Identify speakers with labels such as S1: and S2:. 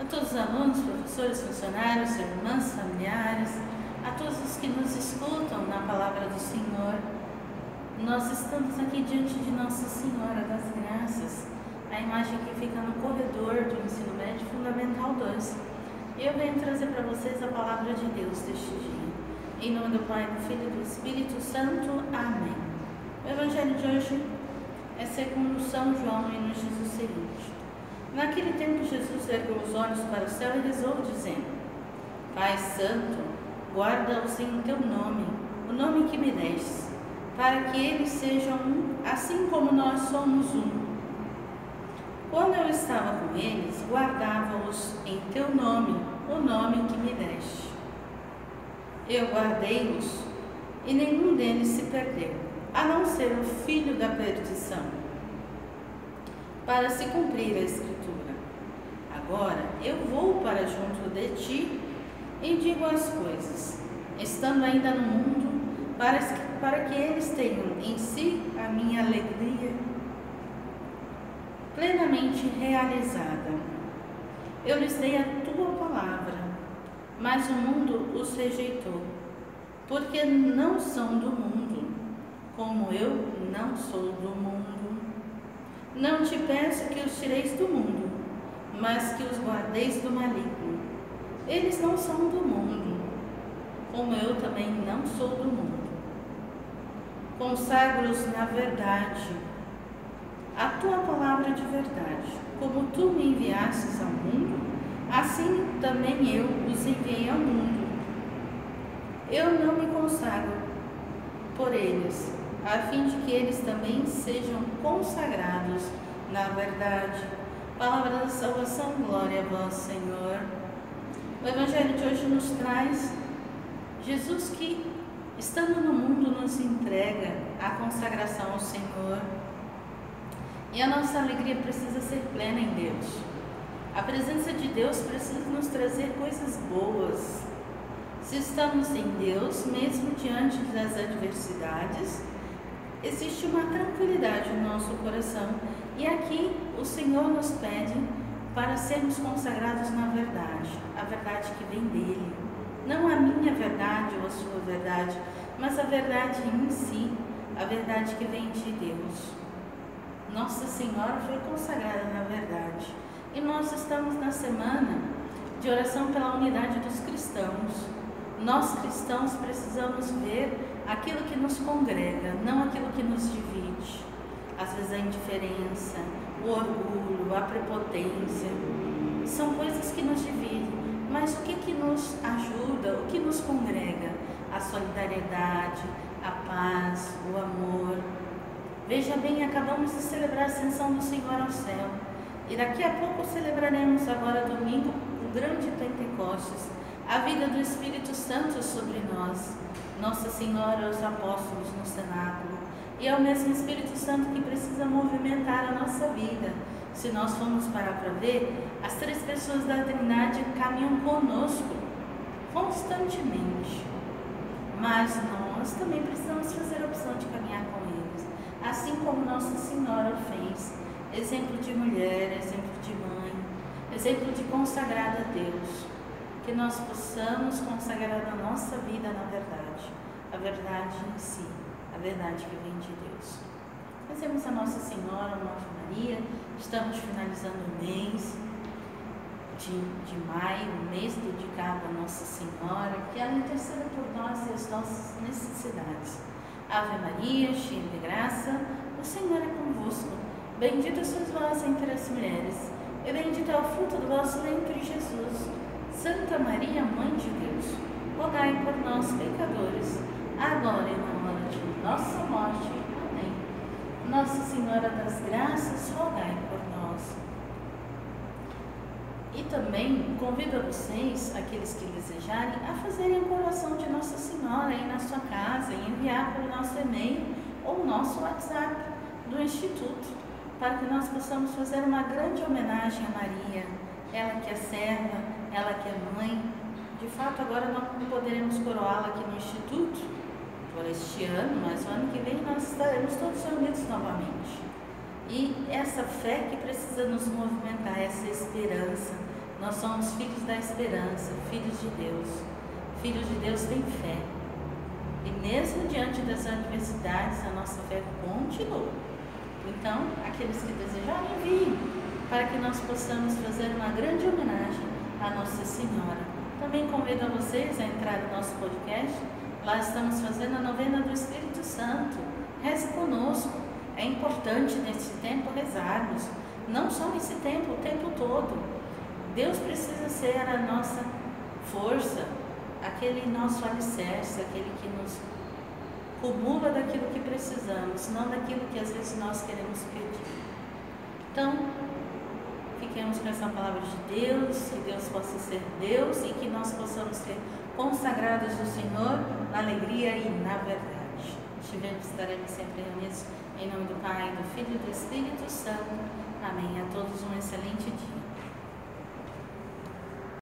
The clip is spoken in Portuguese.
S1: a todos os alunos, professores, funcionários, irmãs, familiares, a todos os que nos escutam na palavra do Senhor. Nós estamos aqui diante de Nossa Senhora das Graças, a imagem que fica no corredor do ensino médio fundamental 2. E eu venho trazer para vocês a palavra de Deus deste dia. Em nome do Pai, do Filho e do Espírito Santo. Amém. O Evangelho de hoje é segundo São João e nos diz o seguinte. Naquele tempo, Jesus ergueu os olhos para o céu e rezou, dizendo: Pai Santo, guarda-os em teu nome, o nome que me deste, para que eles sejam um, assim como nós somos um. Quando eu estava com eles, guardava-os em teu nome, o nome que me deste. Eu guardei-os e nenhum deles se perdeu, a não ser o filho da perdição, para se cumprir a Escritura. Agora eu vou para junto de ti e digo as coisas, estando ainda no mundo, para, para que eles tenham em si a minha alegria plenamente realizada. Eu lhes dei a tua palavra, mas o mundo os rejeitou, porque não são do mundo, como eu não sou do mundo. Não te peço que os tireis do mundo, mas que os guardeis do maligno. Eles não são do mundo, como eu também não sou do mundo. Consagro-os na verdade, a tua palavra de verdade. Como tu me enviastes ao mundo, assim também eu os enviei ao mundo. Eu não me consagro por eles, a fim de que eles também sejam consagrados na verdade. Palavra da salvação, glória a vós, Senhor. O Evangelho de hoje nos traz Jesus que, estando no mundo, nos entrega a consagração ao Senhor. E a nossa alegria precisa ser plena em Deus. A presença de Deus precisa nos trazer coisas boas. Se estamos em Deus, mesmo diante das adversidades, existe uma tranquilidade no nosso coração e aqui o Senhor nos pede para sermos consagrados na verdade, a verdade que vem dele. Não a minha verdade ou a sua verdade, mas a verdade em si, a verdade que vem de Deus. Nossa Senhora foi consagrada na verdade. E nós estamos na semana de oração pela unidade dos cristãos. Nós cristãos precisamos ver aquilo que nos congrega, não aquilo que nos divide às vezes a indiferença, o orgulho, a prepotência, são coisas que nos dividem. Mas o que, que nos ajuda, o que nos congrega? A solidariedade, a paz, o amor. Veja bem, acabamos de celebrar a ascensão do Senhor ao céu. E daqui a pouco celebraremos agora domingo o grande Pentecostes, a vida do Espírito Santo sobre nós. Nossa Senhora, os apóstolos no cenáculo, e é o mesmo Espírito Santo que precisa movimentar a nossa vida. Se nós formos parar para ver, as três pessoas da Trindade caminham conosco constantemente. Mas nós também precisamos fazer a opção de caminhar com eles, assim como Nossa Senhora fez. Exemplo de mulher, exemplo de mãe, exemplo de consagrada a Deus. Que nós possamos consagrar a nossa vida na verdade, a verdade em si a verdade que vem de Deus. Fazemos a Nossa Senhora, a Nossa Maria, estamos finalizando o mês de, de maio, um mês dedicado a Nossa Senhora, que ela interceda por nós e as nossas necessidades. Ave Maria, cheia de graça, o Senhor é convosco. Bendita sois vós entre as mulheres, e bendito é o fruto do vosso ventre, Jesus. Santa Maria, Mãe de Deus, rogai por nós, pecadores, agora e na de nossa morte. Amém. Nossa Senhora das Graças, rogai por nós. E também convido a vocês, aqueles que desejarem, a fazerem a coração de Nossa Senhora aí na sua casa e enviar para o nosso e-mail ou nosso WhatsApp do Instituto, para que nós possamos fazer uma grande homenagem a Maria, ela que é serva, ela que é mãe. De fato, agora nós poderemos coroá-la aqui no Instituto, por este ano, mas o ano que vem nós estaremos todos reunidos novamente. E essa fé que precisa nos movimentar, essa esperança, Nós somos filhos da esperança, filhos de Deus. Filhos de Deus têm fé. E mesmo diante das adversidades, a nossa fé continua. Então, aqueles que desejarem vir, para que nós possamos fazer uma grande homenagem à Nossa Senhora. Também convido a vocês a entrar no nosso podcast. Lá estamos fazendo a novena do Espírito Santo. Reze conosco. É importante nesse tempo rezarmos. Não só nesse tempo, o tempo todo Deus precisa ser a nossa força, aquele nosso alicerce, aquele que nos cumula daquilo que precisamos, não daquilo que às vezes nós queremos pedir. Então, fiquemos com essa palavra de Deus, que Deus possa ser Deus e que nós possamos ser consagrados do Senhor na alegria e na verdade. Estivemos, estaremos sempre reunidos em nome do Pai, do Filho e do Espírito Santo. Amém. A todos um excelente dia.